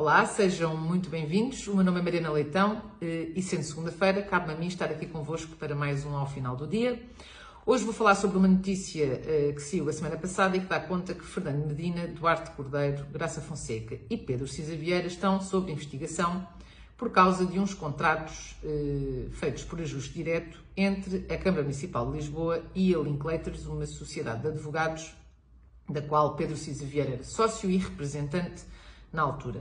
Olá, sejam muito bem-vindos. O meu nome é Mariana Leitão eh, e, sendo segunda-feira, cabe-me a mim estar aqui convosco para mais um ao final do dia. Hoje vou falar sobre uma notícia eh, que saiu a semana passada e que dá conta que Fernando Medina, Duarte Cordeiro, Graça Fonseca e Pedro Cisa Vieira estão sob investigação por causa de uns contratos eh, feitos por ajuste direto entre a Câmara Municipal de Lisboa e a Linklaters, uma sociedade de advogados da qual Pedro Cisa Vieira era sócio e representante na altura.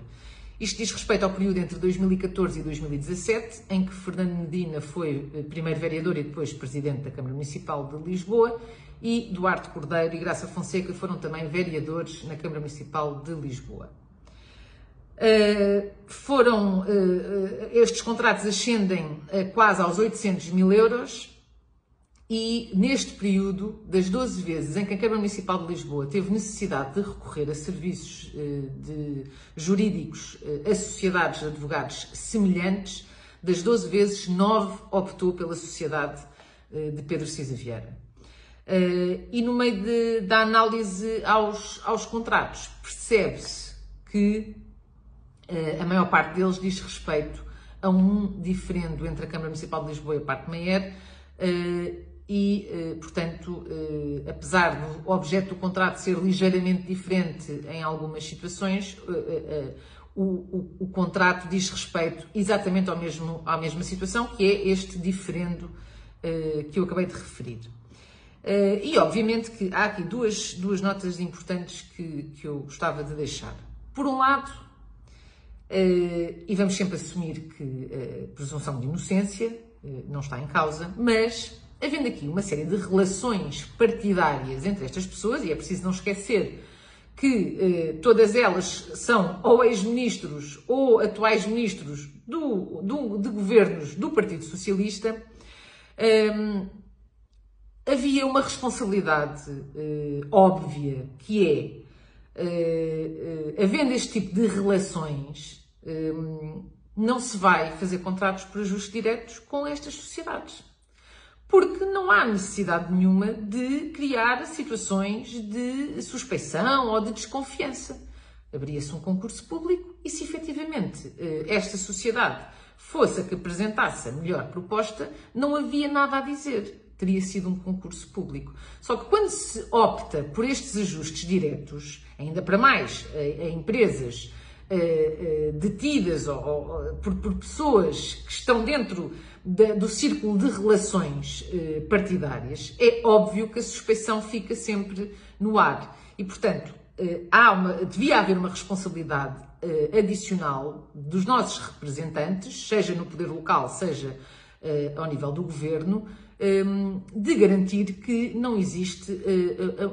Isto diz respeito ao período entre 2014 e 2017, em que Fernando Medina foi eh, primeiro vereador e depois presidente da Câmara Municipal de Lisboa, e Duarte Cordeiro e Graça Fonseca foram também vereadores na Câmara Municipal de Lisboa. Uh, foram, uh, estes contratos ascendem quase aos 800 mil euros e neste período, das 12 vezes em que a Câmara Municipal de Lisboa teve necessidade de recorrer a serviços eh, de, jurídicos eh, a sociedades de advogados semelhantes, das 12 vezes, 9 optou pela sociedade eh, de Pedro Cisa Vieira. E no meio de, da análise aos, aos contratos, percebe-se que a maior parte deles diz respeito a um diferendo entre a Câmara Municipal de Lisboa e a Parque Meyer, e, eh, portanto, eh, apesar do objeto do contrato ser ligeiramente diferente em algumas situações, eh, o, o, o contrato diz respeito exatamente ao mesmo, à mesma situação, que é este diferendo que eu acabei de referir. E, obviamente, que há aqui duas, duas notas importantes que, que eu gostava de deixar. Por um lado, e vamos sempre assumir que a presunção de inocência não está em causa, mas havendo aqui uma série de relações partidárias entre estas pessoas, e é preciso não esquecer que eh, todas elas são ou ex-ministros ou atuais ministros do, do, de governos do Partido Socialista, eh, havia uma responsabilidade eh, óbvia que é, eh, eh, havendo este tipo de relações, ehm, não se vai fazer contratos por ajustes diretos com estas sociedades porque não há necessidade nenhuma de criar situações de suspeição ou de desconfiança. Abria-se um concurso público e, se efetivamente eh, esta sociedade fosse a que apresentasse a melhor proposta, não havia nada a dizer. Teria sido um concurso público. Só que quando se opta por estes ajustes diretos, ainda para mais a, a empresas uh, detidas ou, ou por, por, pessoas que estão dentro da, do círculo de relações uh, partidárias, é óbvio que a suspeição fica sempre no ar. E, portanto, há uma, devia haver uma responsabilidade adicional dos nossos representantes, seja no poder local, seja ao nível do governo, ehm, de garantir que não existe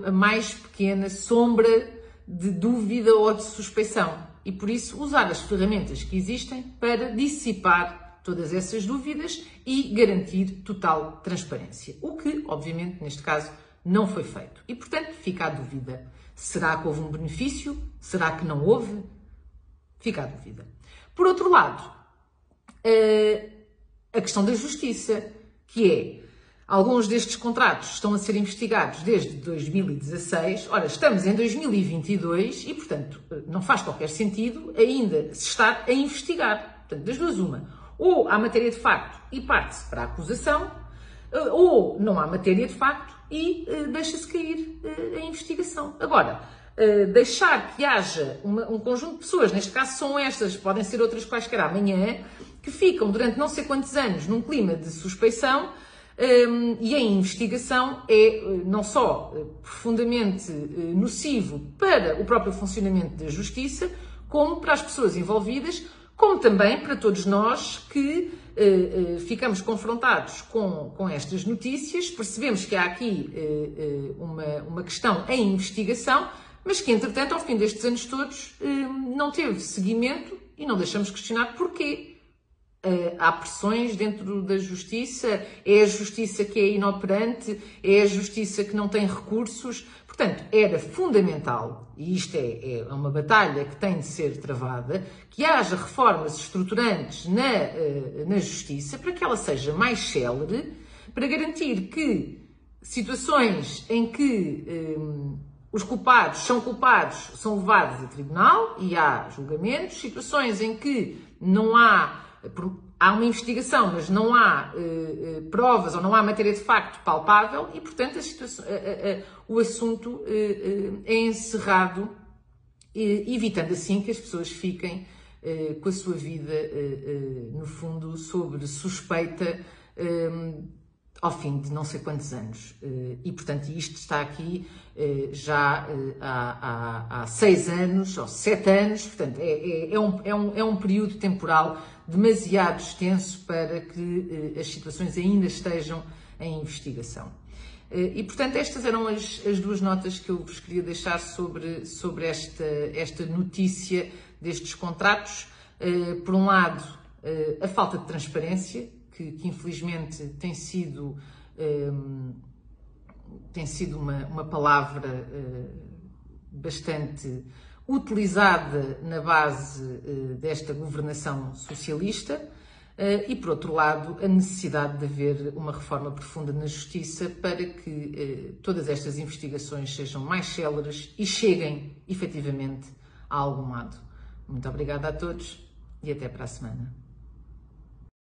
a mais pequena sombra de dúvida ou de suspeição e por isso usar as ferramentas que existem para dissipar todas essas dúvidas e garantir total transparência. O que, obviamente, neste caso, não foi feito. E, portanto, fica a dúvida. Será que houve um benefício? Será que não houve? Fica a dúvida. Por outro lado, eh, a questão da justiça, que é Alguns destes contratos estão a ser investigados desde 2016. Ora, estamos em 2022 e, portanto, não faz qualquer sentido ainda se estar a investigar. Portanto, das duas, uma. Ou há matéria de facto e parte-se para a acusação, eh, ou não há matéria de facto e uh, deixa-se cair a investigação. Agora, deixar que haja um conjunto de pessoas, neste caso são estas, podem ser outras quaisquer amanhã, que ficam durante não sei quantos anos num clima de suspeição e a investigação é eh, não só eh, profundamente eh, nocivo para o próprio funcionamento da justiça, como para as pessoas envolvidas, como também para todos nós que ficamos confrontados com, com estas notícias, percebemos que há aqui uma, uma questão em investigação, mas que, entretanto, ao fim destes anos todos, não teve seguimento e não deixamos questionar porquê. Uh, há pressões dentro da justiça, é a justiça que é inoperante, é a justiça que não tem recursos. Portanto, era fundamental, e isto é, é uma batalha que tem de ser travada, que haja reformas estruturantes na, uh, na justiça para que ela seja mais célere, para garantir que situações em que um, os culpados são culpados, são levados a tribunal e há julgamentos, situações em que não há, há uma investigação, mas não há uh, provas ou não há matéria de facto palpável e, portanto, uh, o assunto é encerrado, evitando assim que as pessoas fiquem com a sua vida, no fundo, sobre suspeita ao fim de não sei quantos anos. Eh, e, portanto, isto está aqui eh, já eh, há, há, há seis anos ou sete anos, portanto, é, é, é, um, é, um, é um período temporal demasiado extenso para que as situações ainda estejam em investigação. E, portanto, estas eram as, as duas notas que eu vos queria deixar sobre, sobre esta, esta notícia destes contratos. Por um lado, a falta de transparência, que, que infelizmente tem sido, um, tem sido uma, uma palavra uh, bastante utilizada na base uh, desta governação socialista. Uh, e, por outro lado, a necessidade de haver uma reforma profunda na justiça para que uh, todas estas investigações sejam mais céleres e cheguem efetivamente a algum lado. Muito obrigada a todos e até para a semana.